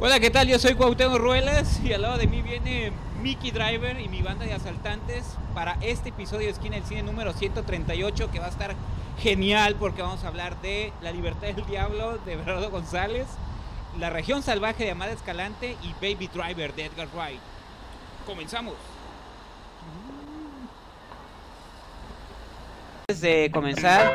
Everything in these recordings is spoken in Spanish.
Hola, ¿qué tal? Yo soy Cuauhtémoc Ruelas y al lado de mí viene Mickey Driver y mi banda de asaltantes para este episodio de Esquina del Cine número 138 que va a estar genial porque vamos a hablar de La Libertad del Diablo de Bernardo González, La Región Salvaje de Amada Escalante y Baby Driver de Edgar Wright. Comenzamos. Antes de comenzar,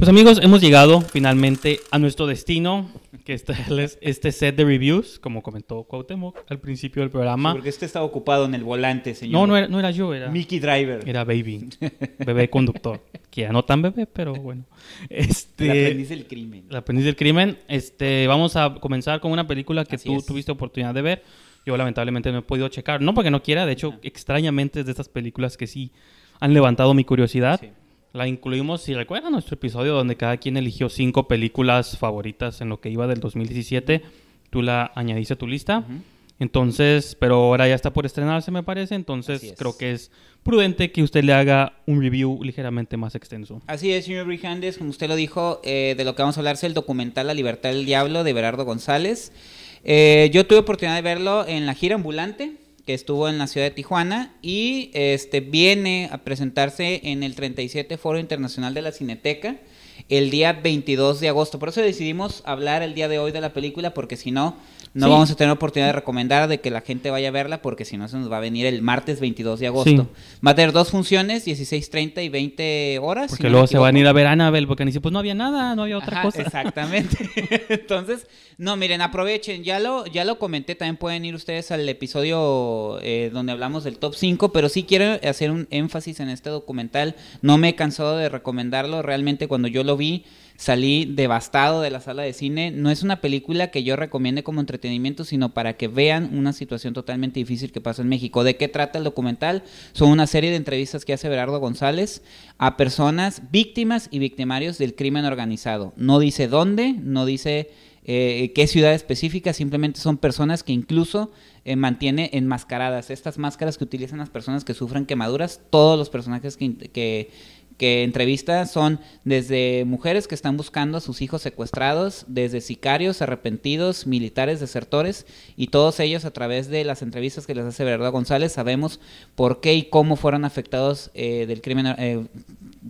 Pues amigos, hemos llegado finalmente a nuestro destino, que es este set de reviews, como comentó Cuauhtémoc al principio del programa. porque este está ocupado en el volante, señor. No, no era, no era yo, era, Mickey Driver. era Baby, bebé conductor, que ya no tan bebé, pero bueno. Este, El aprendiz del crimen. El aprendiz del crimen. Este, vamos a comenzar con una película que Así tú es. tuviste oportunidad de ver. Yo lamentablemente no he podido checar, no porque no quiera, de hecho, extrañamente es de estas películas que sí han levantado mi curiosidad. Sí. La incluimos, si recuerdan, nuestro episodio donde cada quien eligió cinco películas favoritas en lo que iba del 2017. Tú la añadiste a tu lista. Entonces, pero ahora ya está por estrenarse, me parece. Entonces, es. creo que es prudente que usted le haga un review ligeramente más extenso. Así es, señor Brijandes, como usted lo dijo, eh, de lo que vamos a hablar es el documental La Libertad del Diablo de Berardo González. Eh, yo tuve oportunidad de verlo en la gira ambulante estuvo en la ciudad de Tijuana y este viene a presentarse en el 37 Foro Internacional de la Cineteca el día 22 de agosto. Por eso decidimos hablar el día de hoy de la película porque si no no Sí. vamos a tener oportunidad de recomendar de que la gente vaya a verla porque si no se nos va a venir el martes 22 de agosto. Sí. Va a tener dos funciones, 16:30 y 20 horas. si Porque no luego se van a ir a ver Annabelle, porque dice, pues no había nada, no había otra Ajá, cosa. Exactamente. Entonces, no, miren, aprovechen. Ya lo, ya lo comenté, también pueden ir ustedes al episodio eh, donde hablamos del top 5, pero sí quiero hacer un énfasis en este documental. No me he cansado de recomendarlo. Realmente cuando yo lo vi, salí devastado de la sala de cine. No es una película que yo recomiende como entretenimiento, sino para que vean una situación totalmente difícil que pasa en México. ¿De qué trata el documental? Son una serie de entrevistas que hace Berardo González a personas víctimas y victimarios del crimen organizado. No dice dónde, no dice eh, qué ciudad específica, simplemente son personas que incluso eh, mantiene enmascaradas. Estas máscaras que utilizan las personas que sufren quemaduras, todos los personajes que, que entrevista son desde mujeres que están buscando a sus hijos secuestrados, desde sicarios, arrepentidos, militares, desertores, y todos ellos a través de las entrevistas que les hace Verdad González sabemos por qué y cómo fueron afectados eh, del crimen, eh,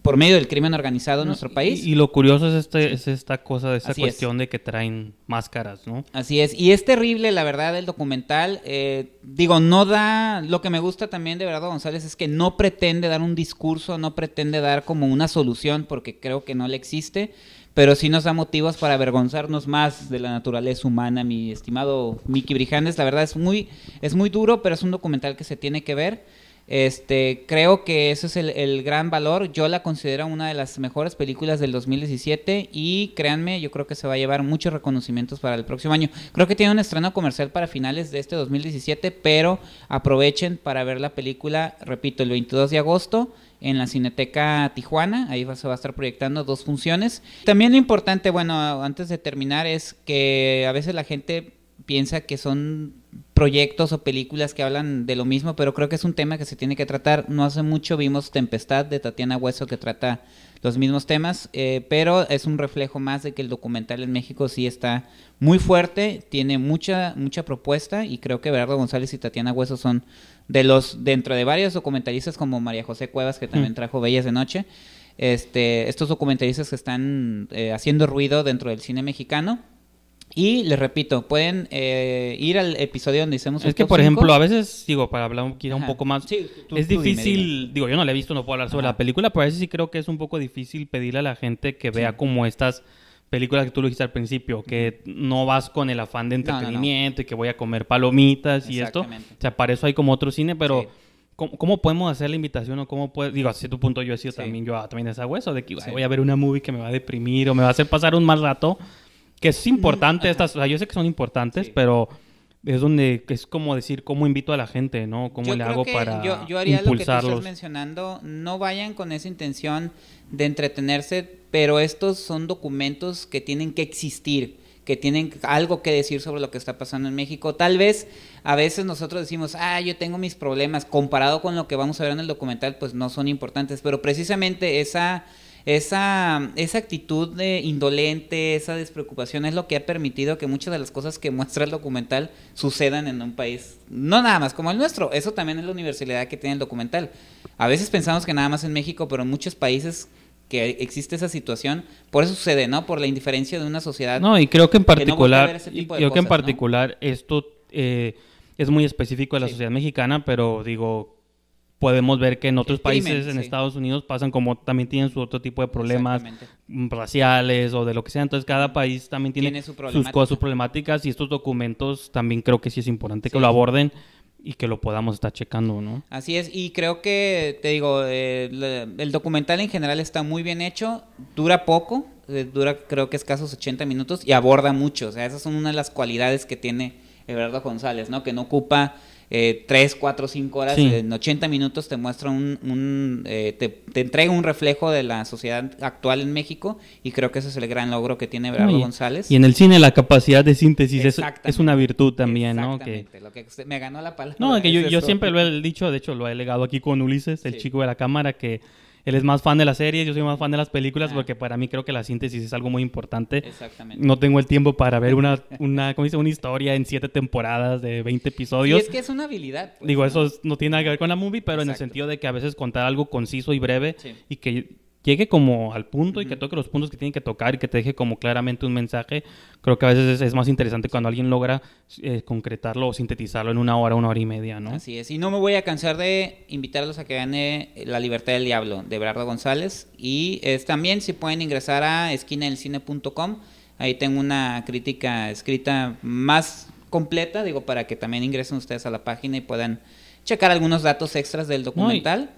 por medio del crimen organizado en No, nuestro país. Y, y lo curioso es, este, es esta cosa, esta Así es. cuestión de que traen máscaras, ¿no? Así es, y es terrible la verdad el documental, eh, digo, no da, lo que me gusta también de Verdad González es que no pretende dar un discurso, no pretende dar como una solución, porque creo que no le existe, pero sí nos da motivos para avergonzarnos más de la naturaleza humana, mi estimado Mickey Brijandes, la verdad es muy, es muy duro, pero es un documental que se tiene que ver. Este, creo que ese es el, el gran valor. Yo la considero una de las mejores películas del 2017 y créanme, yo creo que se va a llevar muchos reconocimientos para el próximo año. Creo que tiene un estreno comercial para finales de este 2017, pero aprovechen para ver la película, repito, el 22 de agosto en la Cineteca Tijuana, ahí se va a estar proyectando dos funciones. También lo importante, bueno, antes de terminar, es que a veces la gente piensa que son proyectos o películas que hablan de lo mismo, pero creo que es un tema que se tiene que tratar. No hace mucho vimos Tempestad de Tatiana Hueso que trata los mismos temas, eh, pero es un reflejo más de que el documental en México sí está muy fuerte, tiene mucha mucha propuesta y creo que Bernardo González y Tatiana Hueso son de los dentro de varios documentalistas como María José Cuevas que también Mm. trajo Bellas de Noche. Este, estos documentalistas que están eh, haciendo ruido dentro del cine mexicano. Y les repito, pueden eh, ir al episodio donde hicimos Es que, por cinco. ejemplo, a veces, digo, para hablar quizá un Ajá. poco más, Sí, tú- es tú dime, difícil, dime. digo, yo no la he visto, no puedo hablar sobre Ajá. la película, pero a veces sí creo que es un poco difícil pedirle a la gente que vea como estas películas que tú lo dijiste al principio, que no vas con el afán de No, no, no. entretenimiento y que voy a comer palomitas y esto. O sea, para eso hay como otro cine, pero Sí. ¿cómo, cómo podemos hacer la invitación o cómo puede, digo, a cierto punto yo he sido Sí. también, yo ah, también esa hueso, de que Sí. voy a ver una movie que me va a deprimir o me va a hacer pasar un mal rato, que es importante estas, o sea, yo sé que son importantes, pero es donde es como decir cómo invito a la gente, ¿no? ¿Cómo Yo le hago para yo, yo haría lo que tú impulsarlos? estás mencionando. No vayan con esa intención de entretenerse, pero estos son documentos que tienen que existir, que tienen algo que decir sobre lo que está pasando en México. Tal vez a veces nosotros decimos, ah, yo tengo mis problemas, comparado con lo que vamos a ver en el documental, pues no son importantes, pero precisamente esa esa, esa actitud de indolente, esa despreocupación es lo que ha permitido que muchas de las cosas que muestra el documental sucedan en un país, no nada más como el nuestro, eso también es la universalidad que tiene el documental. A veces pensamos que nada más en México, pero en muchos países que existe esa situación, por eso sucede, ¿no? Por la indiferencia de una sociedad. No, y creo que en que no particular, y tipo de creo que en ¿no? particular esto eh, es muy específico de la Sí. sociedad mexicana, pero digo, podemos ver que en otros El crimen, países, en sí. Estados Unidos, pasan como también tienen su otro tipo de problemas mm, raciales o de lo que sea. Entonces, cada país también tiene, Tiene su sus cosas, sus problemáticas y estos documentos también creo que sí es importante que lo aborden y que lo podamos estar checando, ¿no? Así es, y creo que, te digo, eh, el documental en general está muy bien hecho, dura poco, eh, dura creo que escasos 80 minutos y aborda mucho, o sea, esas son una de las cualidades que tiene Everardo González, ¿no? Que no ocupa eh, 3, 4, 5 horas, Sí. en 80 minutos te muestra un, un, eh, te, te entrega un reflejo de la sociedad actual en México y creo que ese es el gran logro que tiene y- González. Y en el cine la capacidad de síntesis es, una virtud también, ¿no? Que, Exactamente, lo que usted- me ganó la palabra. no, que yo, yo siempre lo he dicho, de hecho lo he legado aquí con Ulises, el Sí. chico de la cámara, que él es más fan de las series, yo soy más fan de las películas, Ah. porque para mí creo que la síntesis es algo muy importante. Exactamente. No tengo el tiempo para ver una, una, ¿cómo dice? una historia en siete temporadas de 20 Y episodios. es que es una habilidad. pues, Digo, ¿no? eso es- no tiene nada que ver con la movie, pero en el sentido de que a veces contar algo conciso y breve Sí. y que llegue como al punto y que toque los puntos que tienen que tocar y que te deje como claramente un mensaje, creo que a veces es, es más interesante cuando alguien logra eh, concretarlo o sintetizarlo en una hora, una hora y media, ¿no? Así es. Y no me voy a cansar de invitarlos a que vean eh, La Libertad del Diablo de Berardo González. Y es, también si pueden ingresar a esquinadelcine.com. Ahí tengo una crítica escrita más completa, digo, para que también ingresen ustedes a la página y puedan checar algunos datos extras del documental.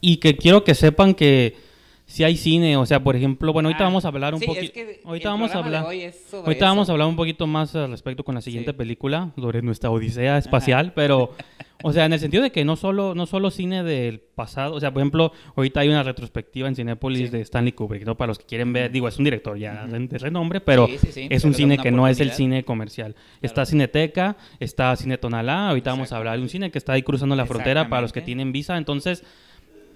Y que quiero que sepan que si hay cine, o sea, por ejemplo, bueno, ahorita Ah, vamos a hablar un sí, poquito. es que Ahorita vamos a hablar. hoy es sobre Ahorita vamos a hablar un poquito más al respecto con la siguiente Sí. película, sobre nuestra odisea espacial, pero, o sea, en el sentido de que no solo, no solo cine del pasado, o sea, por ejemplo, ahorita hay una retrospectiva en Cinépolis Sí. de Stanley Kubrick, ¿no? Para los que quieren ver, digo, es un director ya de- de renombre, pero Sí, sí, sí, es un cine que no es el cine comercial. Está Cineteca, está Cine Tonalá, ahorita vamos a hablar de un cine que está ahí cruzando la frontera para los que tienen visa, entonces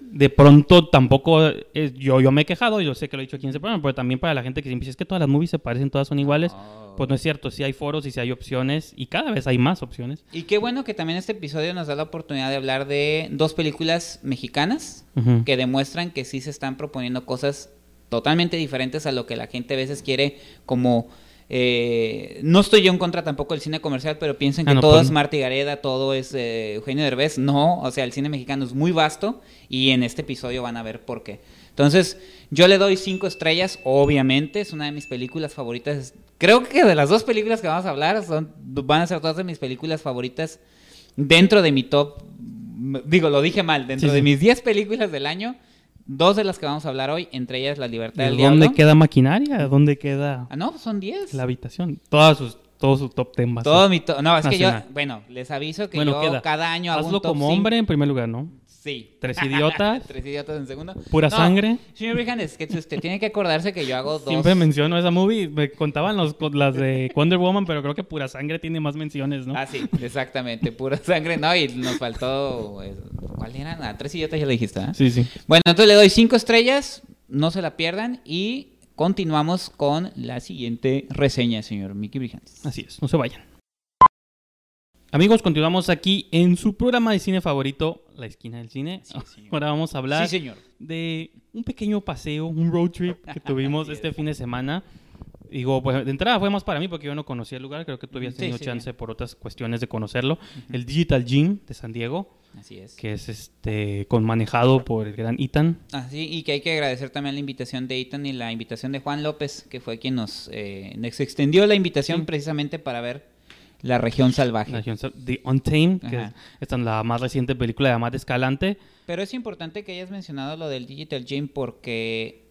de pronto tampoco es- yo, yo me he quejado, yo sé que lo he dicho aquí en ese programa, pero también para la gente que siempre dice es que todas las movies se parecen, todas son iguales. Oh. Pues no es cierto, sí hay foros y sí hay opciones y cada vez hay más opciones. Y qué bueno que también este episodio nos da la oportunidad de hablar de dos películas mexicanas que demuestran que sí se están proponiendo cosas totalmente diferentes a lo que la gente a veces quiere como... eh, no estoy yo en contra tampoco del cine comercial, pero piensen que Ah, no, todo pues es. Marta Gareda, todo es eh, Eugenio Derbez. No, o sea, el cine mexicano es muy vasto y en este episodio van a ver por qué. Entonces, yo le doy cinco estrellas, obviamente, es una de mis películas favoritas. Creo que de las dos películas que vamos a hablar son, van a ser dos de mis películas favoritas dentro de mi top. Digo, lo dije mal, dentro Sí, de mis 10 películas del año, dos de las que vamos a hablar hoy, entre ellas La Libertad del ¿Dónde Diablo. queda maquinaria? ¿Dónde queda Ah, no, son 10. la habitación? Todas sus, todo su top 10 va a Todo mi to- No, es que yo, bueno, les aviso que Bueno, yo queda. cada año hago Hazlo un top como hombre en primer lugar, ¿no? Sí. Tres idiotas. Tres idiotas en segundo. Pura sangre. Señor Brijan, es que usted tiene que acordarse que yo hago dos. Siempre menciono esa movie. Me contaban los, las de Wonder Woman, pero creo que Pura Sangre tiene más menciones, ¿no? Ah, sí, exactamente, pura sangre. No, y nos faltó. eh, ¿Cuál eran? Ah, tres idiotas ya le dijiste, ¿ah? Sí, sí. Bueno, entonces le doy cinco estrellas, no se la pierdan y continuamos con la siguiente reseña, señor Mickey Brijandes. Así es, no se vayan. Amigos, continuamos aquí en su programa de cine favorito, La Esquina del Cine. Sí. Ahora vamos a hablar Sí, señor. de un pequeño paseo, un road trip que tuvimos este es. fin de semana. Digo, pues de entrada fue más para mí porque yo no conocía el lugar, creo que tú habías tenido sí, chance por otras cuestiones de conocerlo. El Digital Gym de San Diego, Así es. que es este con manejado por el gran Ethan. Así, y que hay que agradecer también la invitación de Ethan y la invitación de Juan López, que fue quien nos, eh, nos extendió la invitación Sí. precisamente para ver la región salvaje. La región sal- The Untamed, que es esta es la más reciente película de Matt Escalante. Pero es importante que hayas mencionado lo del Digital Gym porque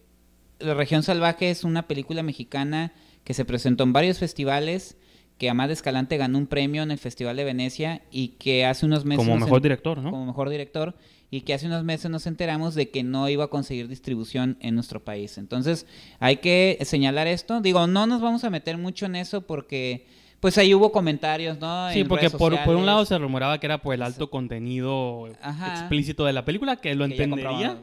La región salvaje es una película mexicana que se presentó en varios festivales, que Amad Escalante ganó un premio en el Festival de Venecia y que hace unos meses... Como mejor en- director, ¿no? Como mejor director y que hace unos meses nos enteramos de que no iba a conseguir distribución en nuestro país. Entonces hay que señalar esto. Digo, no nos vamos a meter mucho en eso porque pues ahí hubo comentarios, ¿no? Sí, En porque redes por, por un lado se rumoraba que era por el alto contenido Ajá. explícito de la película, que lo que entendería.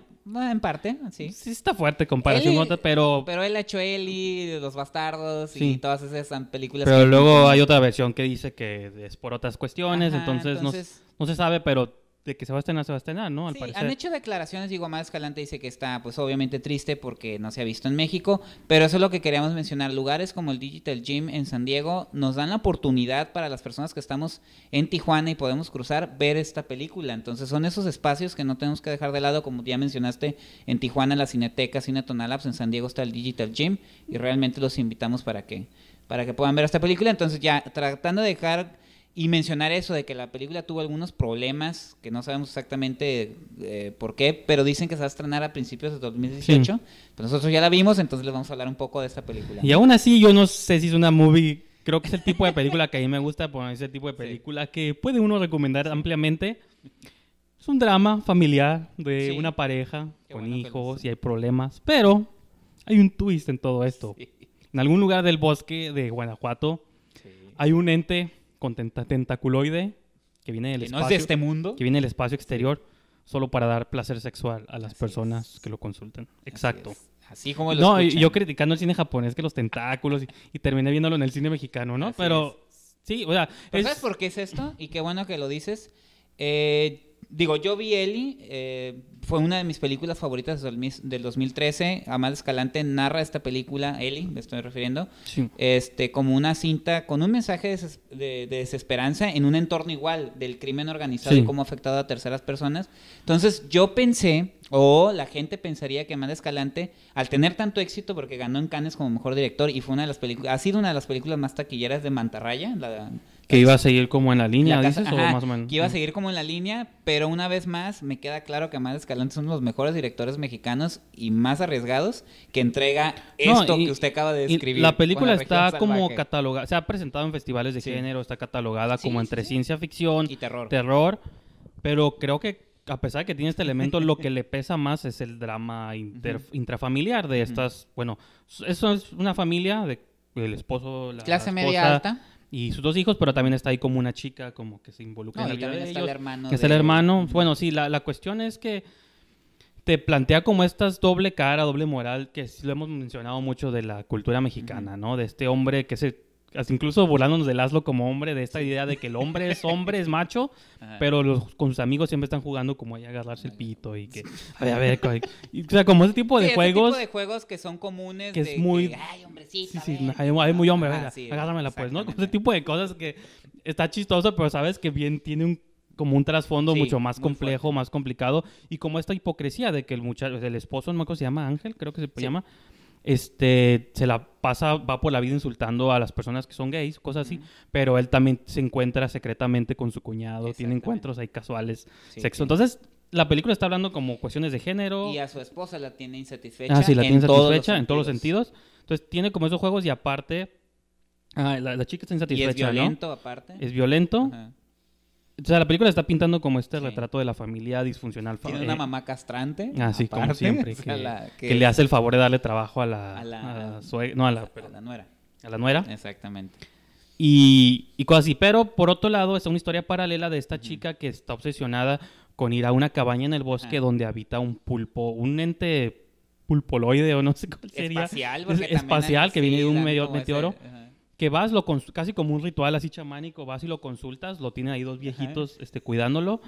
en parte, sí. Sí está fuerte comparación con otras, pero, Pero él ha hecho Eli, Los Bastardos y todas esas películas. pero que- luego hay otra versión que dice que es por otras cuestiones, Ajá, entonces, no- entonces- No, se sabe, pero de que se va a estrenar, se va a estrenar, ¿no? Al Sí, parecer. han hecho declaraciones, digo, Amado Escalante dice que está, pues obviamente triste porque no se ha visto en México, pero eso es lo que queríamos mencionar. Lugares como el Digital Gym en San Diego nos dan la oportunidad para las personas que estamos en Tijuana y podemos cruzar, ver esta película. Entonces son esos espacios que no tenemos que dejar de lado, como ya mencionaste, en Tijuana la Cineteca, Cine Tonalabs, en San Diego está el Digital Gym y realmente los invitamos para que, para que puedan ver esta película. Entonces ya tratando de dejar y mencionar eso de que la película tuvo algunos problemas que no sabemos exactamente eh, por qué, pero dicen que se va a estrenar a principios de 2018. Sí. Pero nosotros ya la vimos, entonces les vamos a hablar un poco de esta película. Y aún así, yo no sé si es una movie. Creo que es el tipo de película que a mí me gusta, poner ese tipo de película que puede uno recomendar ampliamente. Es un drama familiar de Sí. una pareja Qué con hijos y hay problemas, pero hay un twist en todo esto. Sí. En algún lugar del bosque de Guanajuato Sí. hay un ente con tenta- tentaculoide que viene del Que no espacio, es de este mundo. que viene del espacio exterior solo para dar placer sexual a las Así personas es. que lo consultan. Así Exacto. es. Así como lo No, y escuchan. yo criticando el cine japonés que los tentáculos y, y terminé viéndolo en el cine mexicano, ¿no? Así Pero sí, o sea, ¿Pero es- ¿Sabes por qué es esto? Y qué bueno que lo dices. Eh, digo, yo vi Eli, eh, fue una de mis películas favoritas del, mis- del 2013. Amal Escalante narra esta película, Eli, me estoy refiriendo, sí. este, como una cinta con un mensaje de, de- de desesperanza en un entorno igual del crimen organizado Sí. y cómo ha afectado a terceras personas. Entonces yo pensé, o la gente pensaría que Amanda Escalante, al tener tanto éxito, porque ganó en Cannes como mejor director y fue una de las películas, ha sido una de las películas más taquilleras de Mantarraya, la, que iba a seguir como en la línea, la casa- dices, ajá, o más o menos. que iba a seguir como en la línea, pero una vez más me queda claro que Amanda Escalante es uno de los mejores directores mexicanos y más arriesgados que entrega No, esto y- que usted acaba de describir. La película está como catalogada, se ha presentado en festivales de Sí. género, está catalogada Sí, como sí, entre ciencia ficción, y terror. terror, pero creo que a pesar de que tiene este elemento, lo que le pesa más es el drama inter- intrafamiliar de estas, bueno, eso es una familia de el esposo, la Clase media esposa alta. Y sus dos hijos, pero también está ahí como una chica como que se involucra No, en la vida de está ellos. el hermano. que es de- el hermano. Bueno, sí, la, la cuestión es que te plantea como estas doble cara, doble moral, que sí lo hemos mencionado mucho de la cultura mexicana, ¿no? De este hombre que se... hasta Incluso burlándonos de Laszlo como hombre, de esta idea de que el hombre es hombre, es macho, Ajá. pero los, con sus amigos siempre están jugando como ahí a agarrarse el pito y que... A ver, a ver, y, o sea, como ese tipo de Sí, ese juegos... tipo de juegos que son comunes. que es de muy- ay, hombrecito. Sí, sí, hay, hay muy hombre, Ajá, venga, sí, agárramela pues, ¿no? Ese tipo de cosas que está chistoso, pero sabes que bien tiene un como un trasfondo Sí, mucho más complejo, fuerte. más complicado y como esta hipocresía de que el muchacho, el esposo, no me acuerdo si se llama Ángel, creo que se Sí. llama, este, se la pasa, va por la vida insultando a las personas que son gays, cosas así, pero él también se encuentra secretamente con su cuñado, tiene encuentros ahí casuales, Sí, sexo. sí. Entonces, la película está hablando como cuestiones de género. Y a su esposa la tiene insatisfecha. Ah, sí, la en tiene todos satisfecha en todos los sentidos. Entonces tiene como esos juegos y aparte, ah, la, la chica está Y insatisfecha, es violento, aparte. Es violento. Ajá. O sea, la película está pintando como este Sí. retrato de la familia disfuncional. Tiene una eh, mamá castrante. Así como aparte, siempre, o sea, que, la- que le hace el favor de darle trabajo a la, a la- a la no, a la, a la nuera. a la nuera. Exactamente. Y, y cosas así. Pero por otro lado, está una historia paralela de esta chica que está obsesionada con ir a una cabaña en el bosque Ajá. donde habita un pulpo, un ente pulpoloide o no sé cómo sería. Espacial, Es porque también espacial, que viene de un medio- como ese- meteoro. ajá. Que vas, lo casi como un ritual así chamánico, vas y lo consultas, lo tienen ahí dos viejitos este, cuidándolo.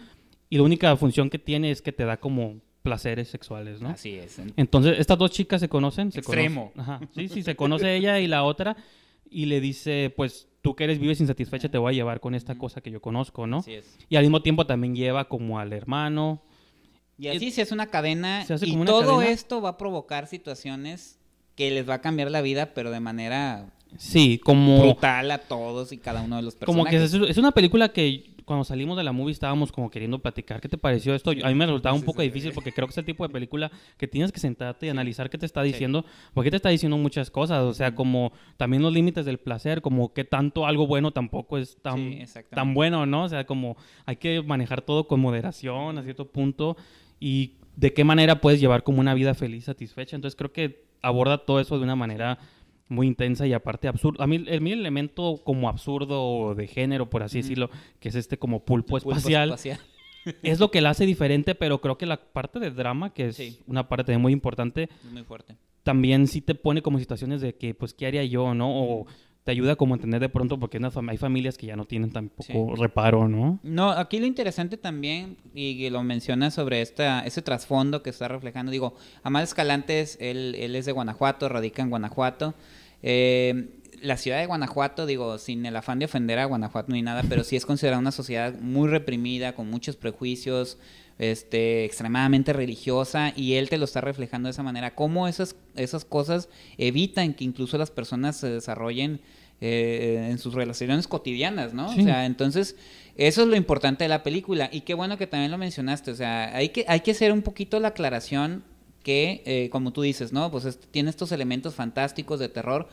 Y la única función que tiene es que te da como placeres sexuales, ¿no? Así es. Entonces, estas dos chicas se conocen. Se Extremo. conocen- Ajá. Sí, sí, se conoce ella y la otra. Y le dice, pues, tú que eres vives insatisfecha, te voy a llevar con esta cosa que yo conozco, ¿no? Así es. Y al mismo tiempo también lleva como al hermano. Y así se hace una cadena. Se hace y una todo cadena. esto va a provocar situaciones que les va a cambiar la vida, pero de manera Sí, como... Brutal a todos y cada uno de los Como personajes. que es, es una película que cuando salimos de la movie estábamos como queriendo platicar. ¿Qué te pareció esto? A mí me resultaba un Sí, poco sí. difícil porque creo que es el tipo de película que tienes que sentarte y analizar qué te está diciendo. Porque te está diciendo muchas cosas. O sea, como también los límites del placer, como que tanto algo bueno tampoco es tan, tan bueno, ¿no? O sea, como hay que manejar todo con moderación a cierto punto y de qué manera puedes llevar como una vida feliz, satisfecha. Entonces creo que aborda todo eso de una manera muy intensa y aparte absurdo. A mí el, mi elemento como absurdo de género, por así decirlo, que es este como pulpo, Pulpo espacial, es lo que la hace diferente, pero creo que la parte de drama, que es Sí. una parte muy importante, Es muy fuerte. también sí te pone como situaciones de que, pues, ¿qué haría yo, no? O te ayuda como a entender de pronto, porque hay familias que ya no tienen tampoco Sí. reparo, ¿no? No, aquí lo interesante también, y lo menciona sobre esta, ese trasfondo que está reflejando, digo, Amal Escalantes, él, él es de Guanajuato, radica en Guanajuato. Eh, la ciudad de Guanajuato, digo, sin el afán de ofender a Guanajuato ni nada, pero sí es considerada una sociedad muy reprimida, con muchos prejuicios, este, extremadamente religiosa, y él te lo está reflejando de esa manera. Cómo esas, esas cosas evitan que incluso las personas se desarrollen eh, en sus relaciones cotidianas, ¿no? Sí. O sea, entonces, eso es lo importante de la película. Y qué bueno que también lo mencionaste. O sea, hay que, hay que hacer un poquito la aclaración que, eh, como tú dices, ¿no? Pues es- tiene estos elementos fantásticos de terror.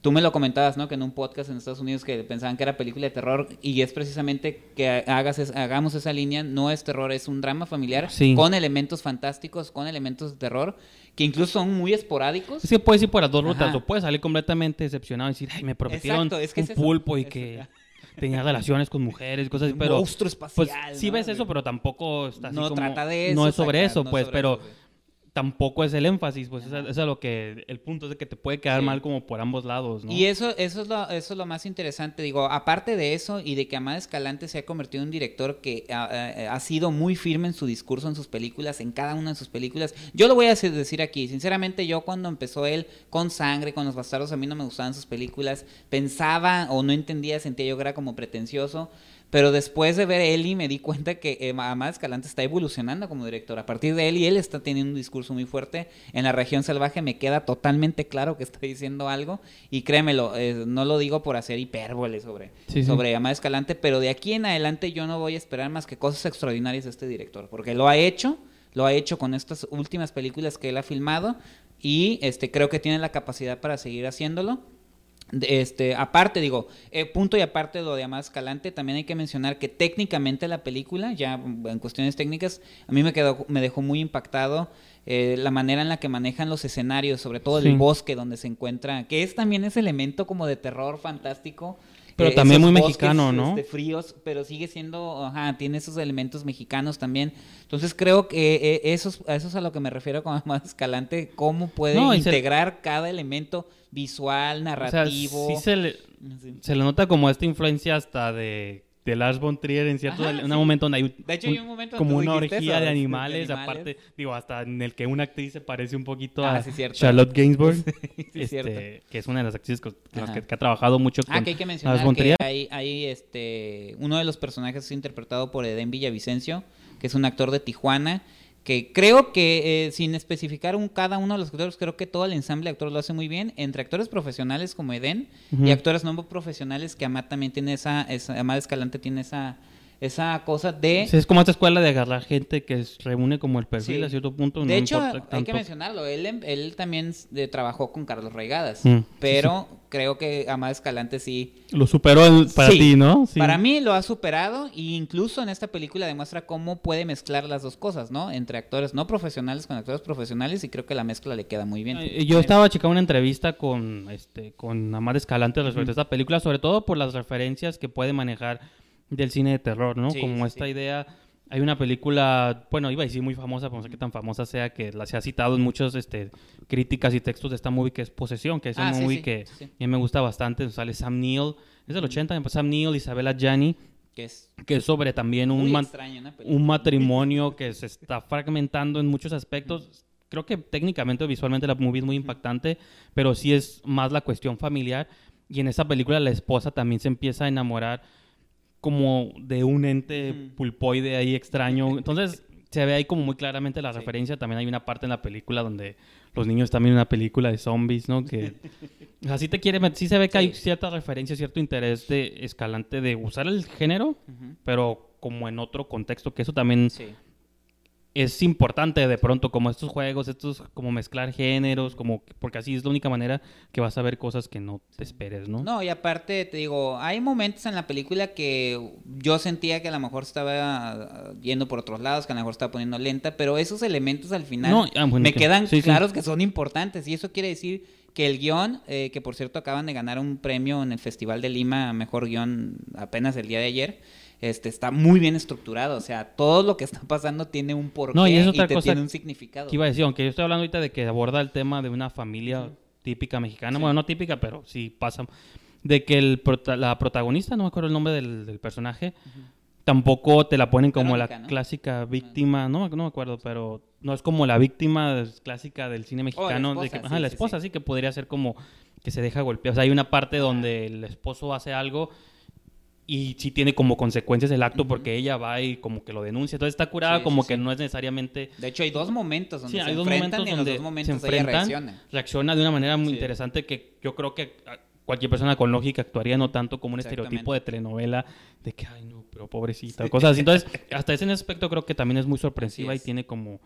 Tú me lo comentabas, ¿no? Que en un podcast en Estados Unidos que pensaban que era película de terror y es precisamente que hagas es- hagamos esa línea, no es terror, es un drama familiar Sí. con elementos fantásticos, con elementos de terror que incluso son muy esporádicos. Es que puedes ir por las dos rutas, Ajá. o puedes salir completamente decepcionado y decir, ay, me prometieron Exacto, es que un es pulpo y que ya. tenía relaciones con mujeres, cosas así, Un pero... monstruo espacial. Pues sí ¿no? ves eso, pero tampoco está así no como- trata de eso. No es sobre saca- eso, no pues, sobre pero eso. Tampoco es el énfasis, pues eso, es lo que... El punto es de que te puede quedar Sí. mal como por ambos lados, ¿no? Y eso, eso, es lo, eso es lo más interesante. Digo, aparte de eso y de que Amada Escalante se ha convertido en un director que ha, ha- sido muy firme en su discurso, en sus películas, en cada una de sus películas. Yo lo voy a decir aquí. Sinceramente, yo cuando empezó él con Sangre, con Los Bastardos, a mí no me gustaban sus películas. Pensaba o no entendía, sentía yo que era como pretencioso. Pero después de ver Eli me di cuenta que eh, Amada Escalante está evolucionando como director. A partir de él y él está teniendo un discurso muy fuerte. En la región salvaje me queda totalmente claro que está diciendo algo. Y créemelo, eh, no lo digo por hacer hipérbole sobre, Sí, sí. sobre Amada Escalante, pero de aquí en adelante yo no voy a esperar más que cosas extraordinarias de este director. Porque lo ha hecho, lo ha hecho con estas últimas películas que él ha filmado. Y este creo que tiene la capacidad para seguir haciéndolo. Este, aparte, digo, eh, punto y aparte de lo de Amada Escalante, también hay que mencionar que técnicamente la película, ya en cuestiones técnicas, a mí me quedó, me dejó muy impactado eh, la manera en la que manejan los escenarios, sobre todo Sí. el bosque donde se encuentra, que es también ese elemento como de terror fantástico. Pero eh, también muy bosques, mexicano, ¿no? este, fríos, pero sigue siendo, ajá, tiene esos elementos mexicanos también. Entonces creo que eh, eso, es, a eso es a lo que me refiero con Amada Escalante, cómo puede No, y se- integrar cada elemento visual, O sea, narrativo. sí se le, Sí. se le nota como esta influencia hasta de, de Lars von Trier en cierto Ajá, un momento donde hay un- De hecho, hay un momento como una orgía eso, de de animales, aparte, digo, hasta en el que una actriz se parece un poquito Ah, a sí. Charlotte Gainsbourg, Sí, este, que es una de las actrices con las que, que ha trabajado mucho con Ah, que hay que Lars mencionar von que hay, hay este uno de los personajes es interpretado por Eden Villavicencio, que es un actor de Tijuana, que creo que eh, sin especificar un, cada uno de los actores, creo que todo el ensamble de actores lo hace muy bien, entre actores profesionales como Eden Ujú. y actores no profesionales que Amat también tiene esa, esa Amat Escalante tiene esa esa cosa de Sí, es como esta escuela de agarrar gente que se reúne como el perfil Sí. a cierto punto. De no hecho, hay que mencionarlo, él, em- él también trabajó con Carlos Reigadas, Mm, sí, pero creo que Amada Escalante sí Lo superó para ti, ¿no? Para mí lo ha superado e incluso en esta película demuestra cómo puede mezclar las dos cosas, ¿no? Entre actores no profesionales con actores profesionales y creo que la mezcla le queda muy bien. Yo estaba checando una entrevista con este con Amar Escalante respecto a esta película, sobre todo por las referencias que puede manejar del cine de terror, ¿no? Sí, Como esta idea. Hay una película, bueno, iba a decir muy famosa, pero no sé qué tan famosa sea, que la se ha citado en muchos este, críticas y textos de esta movie, que es Posesión, que es Ah, una sí, movie sí, que sí, a mí me gusta bastante. Sale Sam Neill, es del 80, pues Sam Neill, Isabella Gianni, Que es que es sobre también un, extraña película. un matrimonio que se está fragmentando en muchos aspectos. Creo que técnicamente o visualmente la movie es muy impactante, pero sí es más la cuestión familiar. Y en esa película la esposa también se empieza a enamorar como de un ente pulpoide ahí extraño. Entonces, se ve ahí como muy claramente la referencia. También hay una parte en la película donde los niños están viendo una película de zombies, ¿no? Que así te quiere sí se ve que hay cierta referencia, cierto interés de Escalante de usar el género, pero como en otro contexto, que eso también Sí. Es importante de pronto, como estos juegos, estos como mezclar géneros, como porque así es la única manera que vas a ver cosas que no te esperes, ¿no? No, y aparte, te digo, hay momentos en la película que yo sentía que a lo mejor estaba ah, yendo por otros lados, que a lo mejor estaba poniendo lenta, pero esos elementos al final No, ah, bueno, me que- quedan sí, sí. claros que son importantes. Y eso quiere decir que el guion, eh, que por cierto acaban de ganar un premio en el Festival de Lima, mejor guion apenas el día de ayer, este está muy bien estructurado. O sea, todo lo que está pasando tiene un porqué No, y es otra te cosa tiene un significado. Que iba a decir, aunque yo estoy hablando ahorita de que aborda el tema de una familia típica mexicana, bueno, no típica, pero sí pasa, de que el prota- la protagonista, no me acuerdo el nombre del, del personaje, tampoco te la ponen como Verónica, la ¿no? clásica víctima, no, no me acuerdo, pero no es como la víctima clásica del cine mexicano, de que, esposa, ajá, la esposa, sí, que podría ser como que se deja golpear, o sea, hay una parte donde el esposo hace algo y sí tiene como consecuencias el acto porque ella va y como que lo denuncia, entonces está curada Sí, como sí, que sí. no es necesariamente De hecho, hay dos momentos donde Sí, se hay dos enfrentan momentos y en donde los dos momentos se ella enfrentan, reacciona. reacciona de una manera muy interesante que yo creo que cualquier persona con lógica actuaría no tanto como un estereotipo de telenovela de que, ay no, pero pobrecita, cosas así. Entonces, hasta ese aspecto creo que también es muy sorpresiva y tiene como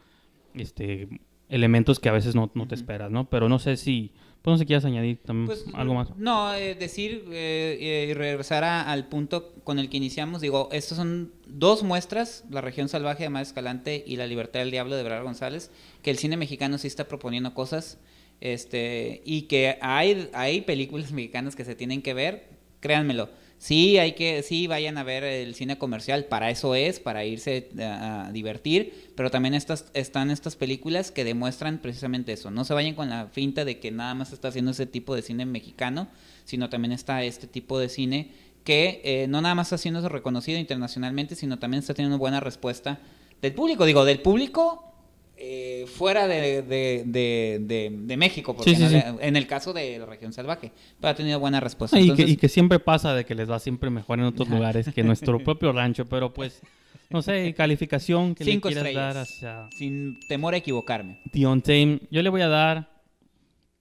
este elementos que a veces no, no te esperas, ¿no? Pero no sé si, pues no sé si quieres añadir también Pues, algo más. No, eh, decir eh, eh, y regresar a- al punto con el que iniciamos, digo, estas son dos muestras, La región salvaje de Mar Escalante y La libertad del diablo de Bernardo González, que el cine mexicano sí está proponiendo cosas, este, y que hay, hay películas mexicanas que se tienen que ver, créanmelo. Sí, hay que, sí, vayan a ver el cine comercial, para eso es, para irse a, a divertir, pero también estas, están estas películas que demuestran precisamente eso. No se vayan con la finta de que nada más está haciendo ese tipo de cine mexicano, sino también está este tipo de cine que eh, no nada más está siendo reconocido internacionalmente, sino también está teniendo buena respuesta del público. Digo, del público eh, fuera de, de, de, de- México, porque Sí, sí, no sí. le- en el caso de la región salvaje, pero ha tenido buena respuesta. Ah, y, que, Entonces, y que siempre pasa de que les va siempre mejor en otros lugares que nuestro propio rancho, pero pues, no sé, calificación que cinco le quieras estrellas, dar hacia sin temor a equivocarme. The Untamed, yo le voy a dar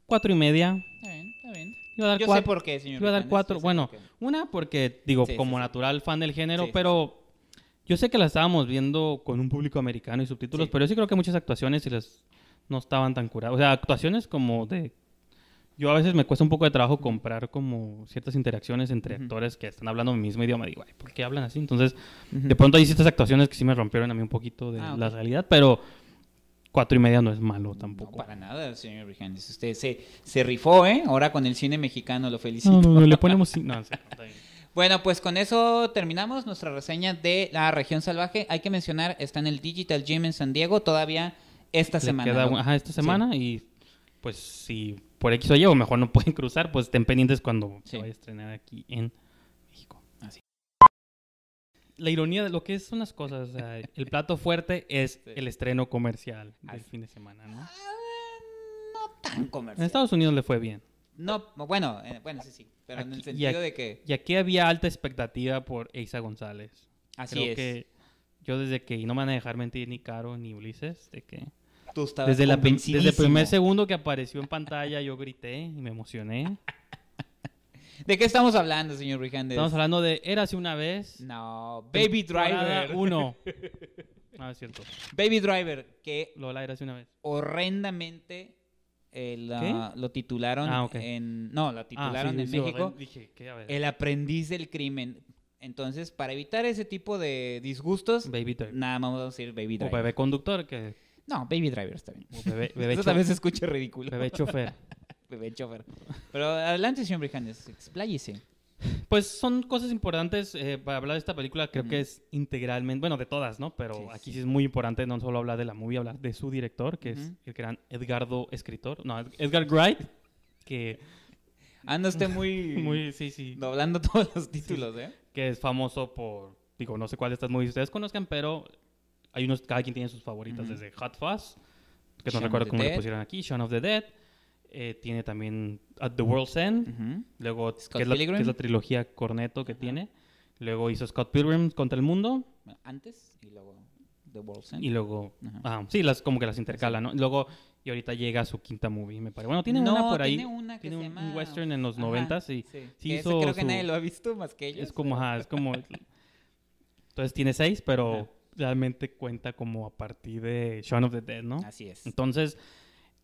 cuatro y media. Está bien, está bien. Le voy a dar Yo sé por qué, señor. le voy a dar cuatro. yo Bueno, por una porque, digo, como natural fan del género, pero yo sé que la estábamos viendo con un público americano y subtítulos, Sí. pero yo sí creo que muchas actuaciones sí les no estaban tan curadas. O sea, actuaciones como de... Yo a veces me cuesta un poco de trabajo comprar como ciertas interacciones entre actores que están hablando mi mismo idioma. Digo, ay, ¿por qué hablan así? Entonces, de pronto hay ciertas actuaciones que sí me rompieron a mí un poquito de Ah, la realidad, pero cuatro y media no es malo No, tampoco. para nada, señor Brijandes. Usted se, se rifó, ¿eh? Ahora con el cine mexicano, lo felicito. No, no, no, le ponemos... No, sí, está bien. Bueno, pues con eso terminamos nuestra reseña de la región salvaje. Hay que mencionar, está en el Digital Gym en San Diego todavía esta Le semana. queda ajá, esta Sí. semana y pues si por X o Y o mejor no pueden cruzar, pues estén pendientes cuando Sí. se vaya a estrenar aquí en México. Así. La ironía de lo que son las cosas, o sea, el plato fuerte es Sí. el estreno comercial del fin de semana, ¿no? Ah, no tan En comercial. Estados Unidos le fue bien. No, bueno, eh, bueno, sí, sí. Pero en Aquí- el y sentido aquí- de que... Y aquí había alta expectativa por Eiza González. Así Creo es. que yo desde que, y no me van a dejar mentir ni Caro ni Ulises, de que Tú estabas desde, la, desde el primer segundo que apareció en pantalla yo grité y me emocioné. ¿De qué estamos hablando, señor Brijandes? Estamos hablando de Érase una vez. No, Baby Driver. uno. No, es cierto. Baby Driver, que Lola Érase una vez. horrendamente eh, la- lo titularon Ah, ok. en... No, la titularon Ah, sí, en sí, México. Dije, ¿qué? A ver. El aprendiz del crimen. Entonces, para evitar ese tipo de disgustos, Baby nada más vamos a decir Baby O Driver. bebé conductor, que... No, Baby Driver está bien. o bebé, bebé, Eso también se escucha ridículo. bebé chofer. Bebé chofer. Pero adelante, señor Brijandes, expláyese. Pues son cosas importantes eh, para hablar de esta película. Creo que es integralmente, bueno, de todas, ¿no? Pero Sí, aquí sí. es muy importante no solo hablar de la movie, hablar de su director, que es el gran Edgardo Escritor. No, Edgar Wright, que Anda usted muy... muy, sí, sí, Doblando todos los títulos, ¿eh? que es famoso por, digo, no sé cuál de estas movies ustedes conozcan, pero hay unos, cada quien tiene sus favoritas, desde Hot Fuzz, que Shaun no recuerdo cómo le Dead. pusieron aquí, Shaun of the Dead, eh, tiene también At the World's End, Ujú. luego, Scott que es, la, que es la trilogía Corneto que Ajá. tiene, luego hizo Scott Pilgrim contra el mundo, Antes y luego... The World's End. Y luego, Ajá. ah, sí, las como que las intercala, ¿no? Luego, y ahorita llega su quinta movie, me parece. Bueno, tiene No, una por ahí. tiene una que tiene se un, llama- un western en los noventas y sí. sí Que ese hizo creo que su- nadie lo ha visto más que ellos. es como, ajá, es como... Entonces tiene seis, pero realmente cuenta como a partir de Shaun of the Dead, ¿no? Así es. Entonces,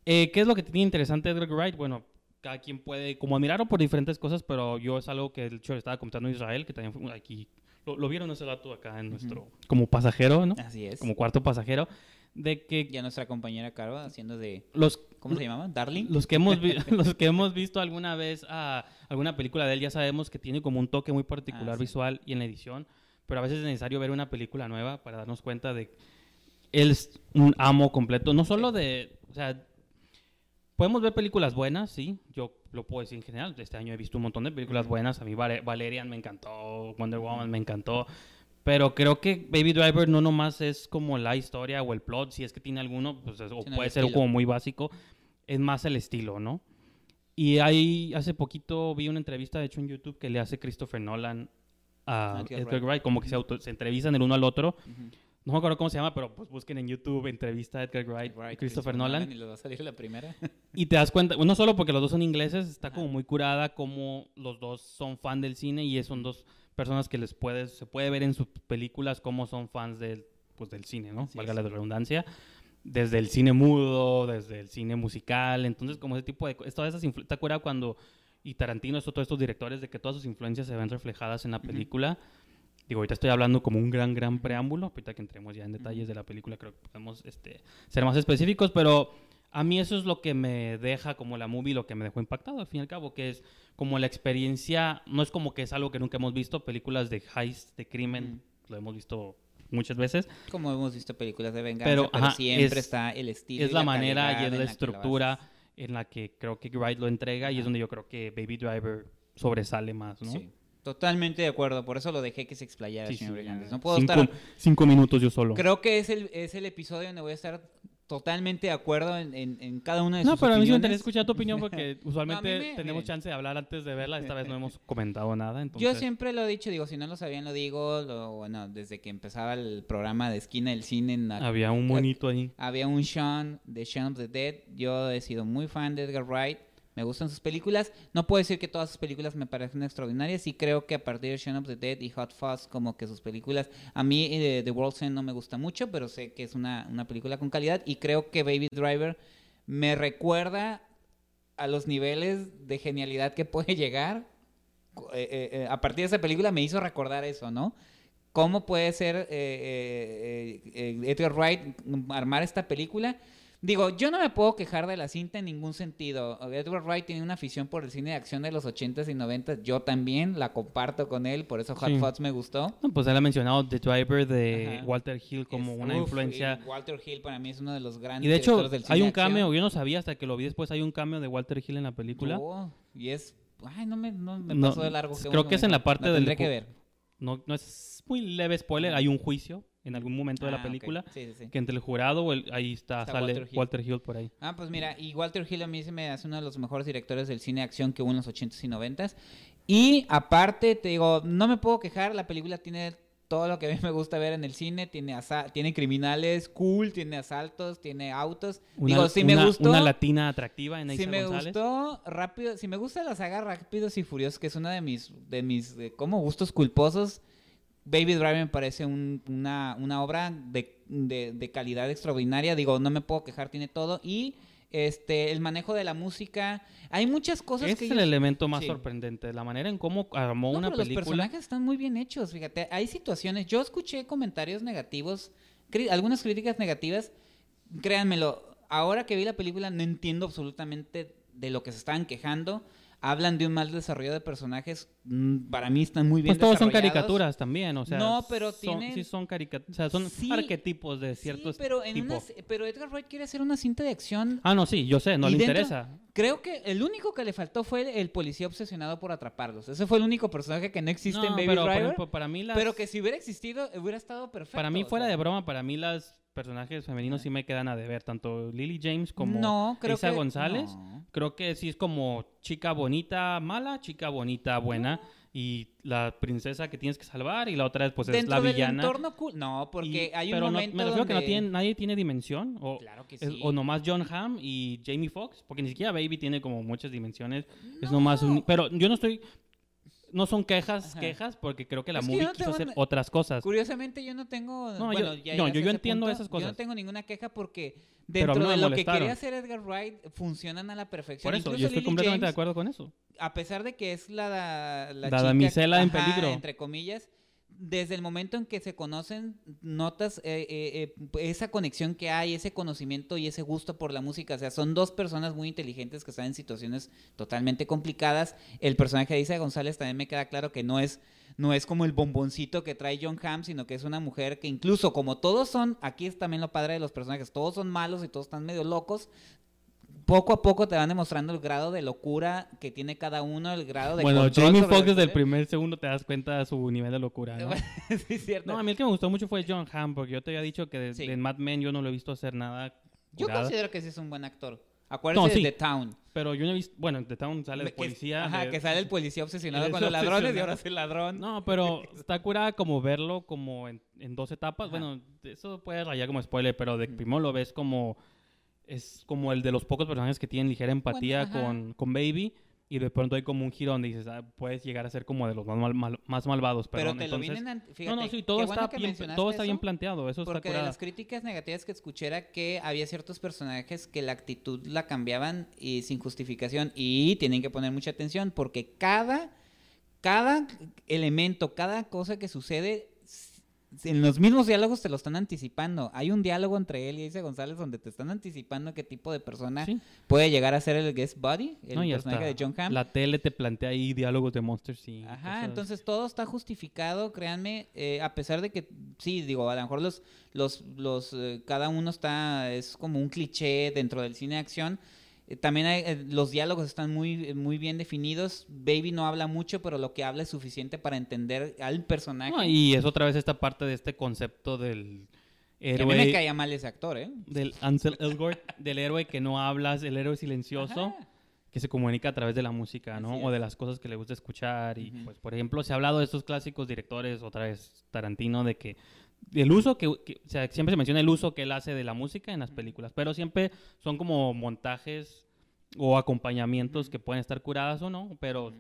eh, ¿qué es lo que tiene interesante Edgar Wright? Bueno, cada quien puede como admirarlo por diferentes cosas, pero yo es algo que de hecho estaba comentando a Israel, que también fue aquí, lo, lo vieron ese dato acá en nuestro, como pasajero, ¿no? Así es. Como cuarto pasajero, de que Ya nuestra compañera Caro haciendo de... los... ¿Cómo se llamaba? ¿Darling? Los que hemos los que hemos visto alguna vez a alguna película de él ya sabemos que tiene como un toque muy particular Ah, sí. visual y en la edición, pero a veces es necesario ver una película nueva para darnos cuenta de él es un amo completo, no solo de, o sea, podemos ver películas buenas, sí, yo lo puedo decir en general, este año he visto un montón de películas buenas, a mí Vale- Valerian me encantó, Wonder Woman me encantó, pero creo que Baby Driver no nomás es como la historia o el plot, si es que tiene alguno, pues es- o puede ser estilo. como muy básico, es más el estilo, ¿no? Y ahí hace poquito vi una entrevista, de hecho en YouTube, que le hace Christopher Nolan a Ah, Edgar Wright. Como que se, auto- se entrevistan el uno al otro. Ujú. No me acuerdo cómo se llama, pero pues busquen en YouTube entrevista a Edgar Wright, Right, y Christopher Nolan. Y les va a salir la primera. Y te das cuenta, no solo porque los dos son ingleses, está como muy curada como los dos son fan del cine y son dos personas que les puedes, se puede ver en sus películas como son fans del, pues, del cine, ¿no? Valga la redundancia. Desde el cine mudo, desde el cine musical, entonces como ese tipo de todas esas influ- ¿te acuerdas cuando, y Tarantino, esto, todos estos directores, de que todas sus influencias se ven reflejadas en la película? Digo, ahorita estoy hablando como un gran, gran preámbulo. Ahorita que entremos ya en detalles de la película, creo que podemos este, ser más específicos, pero a mí eso es lo que me deja como la movie, lo que me dejó impactado, al fin y al cabo, que es como la experiencia, no es como que es algo que nunca hemos visto, películas de heist, de crimen, lo hemos visto muchas veces, Como hemos visto películas de venganza, Pero, pero, ajá, siempre es- está el estilo. es y la manera y es la lo estructura en la que creo que Wright lo entrega y es donde yo creo que Baby Driver sobresale más, ¿no? Sí. Totalmente de acuerdo, por eso lo dejé que se explayara, Sí, señor sí, Brigantes. No puedo cinco, estar... cinco minutos yo solo. Creo que es el, es el episodio donde voy a estar totalmente de acuerdo en, en- en cada una de No, sus pero a mí sí me interesa escuchar tu opinión porque usualmente me- tenemos me- chance de hablar antes de verla. Esta vez no hemos comentado nada. Entonces, Yo siempre lo he dicho, digo, si no lo sabían lo digo, lo- bueno, desde que empezaba el programa de Esquina del Cine en la- había un monito ahí. había un Sean de Shaun of the Dead. Yo he sido muy fan de Edgar Wright. Me gustan sus películas. No puedo decir que todas sus películas me parecen extraordinarias. Sí creo que a partir de Shaun of the Dead y Hot Fuzz, como que sus películas... A mí eh, The World's End no me gusta mucho, pero sé que es una, una película con calidad. Y creo que Baby Driver me recuerda a los niveles de genialidad que puede llegar. Eh, eh, a partir de esa película me hizo recordar eso, ¿no? ¿Cómo puede ser eh, Edgar Wright armar esta película? Digo, yo no me puedo quejar de la cinta en ningún sentido. Edward Wright tiene una afición por el cine de acción de los 80s y 90s. Yo también la comparto con él, por eso Hot Sí. Fuzz me gustó. No, pues él ha mencionado The Driver de Ajá. Walter Hill como Es- una uf, influencia. Walter Hill para mí es uno de los grandes Y de hecho, directores del cine hay un acción. cameo. Yo no sabía hasta que lo vi después. Hay un cameo de Walter Hill en la película. Oh, y es... Ay, no me, no me No, pasó de largo. creo que es en la parte del tendré que ver. No, no es muy leve spoiler. Hay un juicio en algún momento de Ah, la ok. película. Sí, sí, sí. Que entre el jurado, o el- ahí está, Está sale Walter Walter Hill. Hill. por ahí. Ah, pues mira, y Walter Hill a mí se me hace uno de los mejores directores del cine de acción que hubo en los 80s y 90s. Y aparte, te digo, no me puedo quejar, la película tiene todo lo que a mí me gusta ver en el cine, tiene tiene criminales cool, tiene asaltos, tiene autos. Una, digo, me una- gustó. Una latina atractiva en Isa me González. gustó rápido, si me gusta la saga Rápidos y Furiosos, que es una de mis de mis de, como gustos culposos, Baby Driver me parece un- una, una obra de, de- de calidad extraordinaria. Digo, no me puedo quejar, tiene todo. Y este el manejo de la música. Hay muchas cosas Ese que es el elemento más Sí. sorprendente, la manera en cómo armó No, una pero los película. personajes están muy bien hechos, fíjate. Hay situaciones. Yo escuché comentarios negativos, algunas críticas negativas. Créanmelo, ahora que vi la película no entiendo absolutamente de lo que se estaban quejando. Hablan de un mal desarrollo de personajes. mm, Para mí están muy bien Pues todos son caricaturas también, o sea. No, pero son, tienen- Sí, son caricaturas. O sea, son Sí, arquetipos de ciertos Sí, pero, en tipo. una- pero Edgar Wright quiere hacer una cinta de acción Ah, no, sí, yo sé, no le dentro- interesa. Creo que el único que le faltó fue el policía obsesionado por atraparlos. Ese fue el único personaje que no existe No, en Baby pero, por ejemplo, para mí las... Pero que si hubiera existido, hubiera estado perfecto. Para mí, o fuera sea. de broma, para mí las personajes femeninos sí me quedan a deber. Tanto Lily James como No, creo Isa que- González. no. Creo que sí es como chica bonita mala, chica bonita buena. y la princesa que tienes que salvar y la otra pues es la del villana. entorno cool. No, porque Y- hay un pero momento me refiero que no donde- tiene, nadie tiene dimensión o, Claro que es- sí. o nomás John Hamm y Jamie Foxx, porque ni siquiera Baby tiene como muchas dimensiones. Es nomás un, pero yo no estoy no son quejas, Ajá. quejas porque creo que la Es que movie no quiso hacer otras cosas. Curiosamente yo no tengo... No, bueno, yo- ya no, yo- yo entiendo punto. esas Yo no cosas. tengo ninguna queja porque dentro de lo que quería hacer Edgar Wright funcionan a la perfección. Por eso, Incluso yo estoy Lily completamente de James, acuerdo con eso. a pesar de que es la, la, La chica- damisela en ajá, peligro. entre comillas, desde el momento en que se conocen, notas eh, eh, eh, esa conexión que hay, ese conocimiento y ese gusto por la música. O sea, son dos personas muy inteligentes que están en situaciones totalmente complicadas. El personaje de Isa González también me queda claro que no es, no es como el bomboncito que trae John Hamm, sino que es una mujer que incluso como todos son, aquí es también lo padre de los personajes, todos son malos y todos están medio locos, poco a poco te van demostrando el grado de locura que tiene cada uno, el grado de Bueno, Jamie Foxx desde el primer segundo te das cuenta de su nivel de locura, ¿no? sí, es cierto. No, a mí el que me gustó mucho fue John Hamm, porque yo te había dicho que de, Sí. de Mad Men yo no lo he visto hacer nada Yo curada. considero que sí es un buen actor. Acuérdate No, de sí. The Town. Pero yo no he visto... Bueno, en The Town sale de Que- policía. ajá, de- que sale el policía obsesionado con los ladrones y ahora es el ladrón. No, pero está curada como verlo como en, en dos etapas. Ajá. Bueno, eso puede rayar como spoiler, pero de primero lo ves como... Es como el de los pocos personajes que tienen ligera empatía Bueno, con, con Baby. Y de pronto hay como un giro donde dices, ah, puedes llegar a ser como de los más, mal- mal- más malvados. Pero te lo Entonces- vienen... an- Fíjate, no, no, sí, todo está, bien, todo está bien eso, planteado. Eso está Porque de curado. las críticas negativas que escuché era que había ciertos personajes que la actitud la cambiaban y sin justificación. Y tienen que poner mucha atención porque cada, cada elemento, cada cosa que sucede, en los mismos diálogos te lo están anticipando. Hay un diálogo entre él y Isa González donde te están anticipando qué tipo de persona Sí. puede llegar a ser el guest buddy, el No, personaje de John Hamm. La tele te plantea ahí diálogos de Monsters y Ajá, cosas- entonces todo está justificado, créanme, eh, a pesar de que, sí, digo, a lo mejor los, los, los, eh, cada uno está, es como un cliché dentro del cine de acción. Eh, también hay, eh, los diálogos están muy, eh, muy bien definidos. Baby no habla mucho, pero lo que habla es suficiente para entender al personaje. No, y es otra vez esta parte de este concepto del Que a mí me héroe, caía mal ese actor, ¿eh? del Ansel Elgort, del héroe que no hablas, el héroe silencioso. Ajá. que se comunica a través de la música, ¿no? O de las cosas que le gusta escuchar. Y, pues, por ejemplo, se ha hablado de estos clásicos directores, otra vez Tarantino, de que el uso que, que- o sea, siempre se menciona el uso que él hace de la música en las películas, pero siempre son como montajes o acompañamientos que pueden estar curadas o no, pero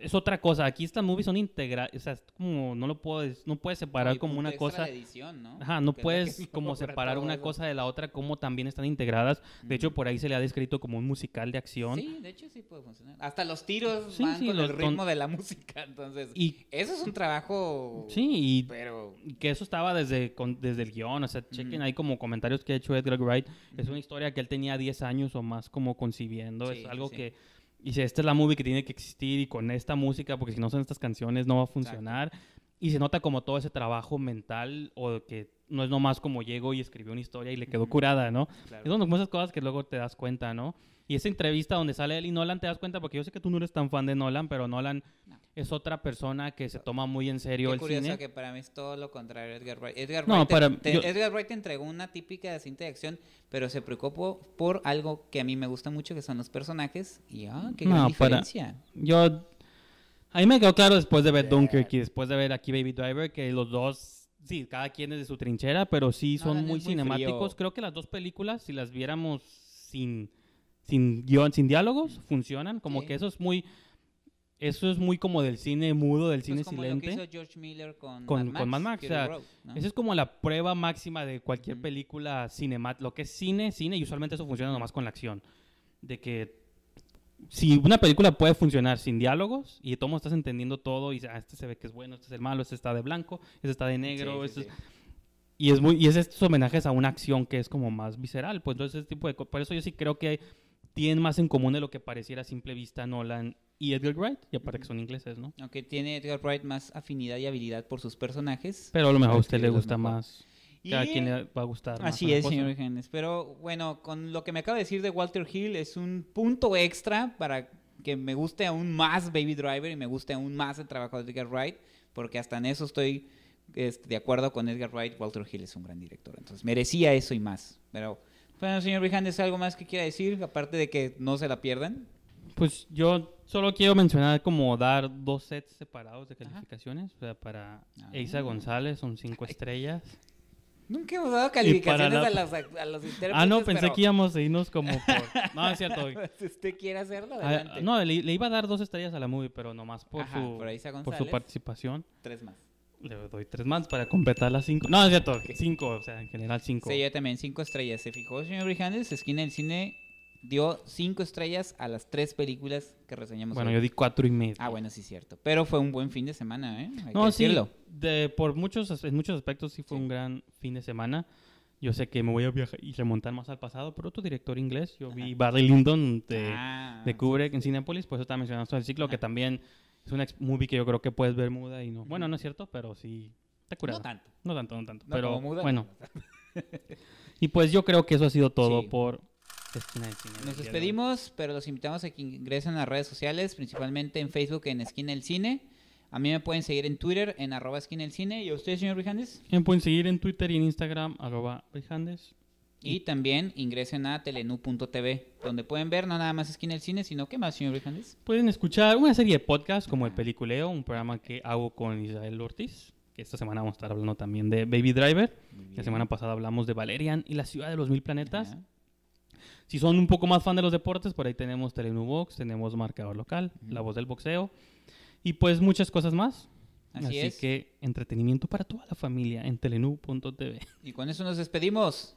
es otra cosa. Aquí estas movies son integrales, o sea, es como no lo puedes, no puedes separar como una cosa. edición, ¿no? Ajá, no Que puedes que como separar una eso. cosa de la otra, como también están integradas. De hecho, por ahí se le ha descrito como un musical de acción. Sí, de hecho sí puede funcionar. Hasta los tiros Sí, van sí, con los el ritmo de la música, entonces... Y Eso es un trabajo... sí, y Pero... que eso estaba desde, con- desde el guion, o sea, chequen ahí como comentarios que ha hecho Edgar Wright. Es una historia que él tenía 10 años o más como concibiendo. Sí, es algo sí. Que dice, esta es la movie que tiene que existir y con esta música, porque si no son estas canciones no va a funcionar. Y se nota como todo ese trabajo mental o que no es nomás como llegó y escribió una historia y le quedó curada, ¿no? Claro. Es son esas cosas que luego te das cuenta, ¿no? Y esa entrevista donde sale él y Nolan te das cuenta, porque yo sé que tú no eres tan fan de Nolan, pero Nolan No. es otra persona que se toma muy en serio Qué el curioso cine. que para mí es todo lo contrario Edgar Wright. Edgar, No, Wright, te- para- te, yo- Edgar Wright te entregó una típica cinta de acción, pero se preocupó por algo que a mí me gusta mucho, que son los personajes. Y ah, qué gran No, para- diferencia. Yo. A mí me quedó claro después de ver Yeah. Dunkirk y después de ver aquí Baby Driver que los dos, sí, cada quien es de su trinchera, pero sí son muy cinemáticos. frío. Creo que las dos películas, si las viéramos sin, sin guion, sin diálogos, funcionan. Como Sí. que eso es muy. Eso es muy como del cine mudo, del Pues cine como silente. lo que hizo George Miller con, Con- Mad con Mad Max, o sea, Road, ¿no? Esa es como la prueba máxima de cualquier película cinemática. Lo que es cine, cine, y usualmente eso funciona nomás con la acción. De que si una película puede funcionar sin diálogos y todo estás entendiendo todo y ah, este se ve que es bueno, este es el malo, este está de blanco, este está de negro, Sí, sí, este es- sí. y es muy y es estos homenajes a una acción que es como más visceral, pues entonces ese tipo de por eso yo sí creo que tienen más en común de lo que pareciera a simple vista Nolan y Edgar Wright, y aparte que son ingleses, ¿no? Aunque tiene Edgar Wright más afinidad y habilidad por sus personajes. Pero a lo mejor a usted le gusta más. Y- Cada quien le va a gustar. más Así es, cosa. señor Genes. Pero bueno, con lo que me acaba de decir de Walter Hill es un punto extra para que me guste aún más Baby Driver y me guste aún más el trabajo de Edgar Wright, porque hasta en eso estoy este, de acuerdo con Edgar Wright. Walter Hill es un gran director, entonces merecía eso y más. Pero bueno, señor Vijandes, ¿algo más que quiera decir? Aparte de que no se la pierdan. Pues yo solo quiero mencionar como dar dos sets separados de calificaciones. O sea, para Ah. Eisa González son cinco estrellas. Nunca hemos dado calificaciones la- a, los, a los intérpretes. Ah, no, pensé pero- que íbamos a irnos como por... No, es cierto. si usted quiere hacerlo, Ah, adelante. no, le, le iba a dar dos estrellas a la movie, pero nomás por, Ajá, su, por Eiza por su participación. Tres más. Le doy tres más para completar las cinco. No, es cierto, cinco, o sea, en general cinco. Sí, yo también, cinco estrellas. ¿Se fijó, señor Brijandes? Esquina del Cine dio cinco estrellas a las tres películas que reseñamos bueno, hoy. yo di cuatro y medio. Ah, bueno, sí, cierto. Pero fue un buen fin de semana, ¿eh? Hay No, que sí, de, por muchos, en muchos aspectos sí fue Sí. un gran fin de semana. Yo sé que me voy a viajar y remontar más al pasado, pero otro director inglés, yo vi. Barry Lyndon de, Ah, de Kubrick sí. en Cinepolis, por eso estaba mencionando del ciclo, que Ajá. también es una ex- movie que yo creo que puedes ver muda y no. Bueno, no es cierto, pero sí está curada. No tanto. No tanto, no tanto. No, pero como muda, bueno, no. y pues yo creo que eso ha sido todo Sí. por Esquina del Cine. Nos despedimos, pero los invitamos a que ingresen a las redes sociales, principalmente en Facebook en Esquina del Cine. A mí me pueden seguir en Twitter en arroba Esquina del Cine. ¿Y a usted, señor Brijandes? Me pueden seguir en Twitter y en Instagram, arroba Brijandes. Y también ingresen a telenu.tv, donde pueden ver no nada más Esquina del Cine, sino ¿qué más, señor Brijandes? Pueden escuchar una serie de podcasts como El Peliculeo, un programa que hago con Israel Ortiz, que esta semana vamos a estar hablando también de Baby Driver. La semana pasada hablamos de Valerian y la ciudad de los mil planetas. Ajá. Si son un poco más fan de los deportes, por ahí tenemos Telenu Box, tenemos Marcador Local, La Voz del Boxeo y pues muchas cosas más. Así es. que entretenimiento para toda la familia en telenu.tv. Y con eso nos despedimos.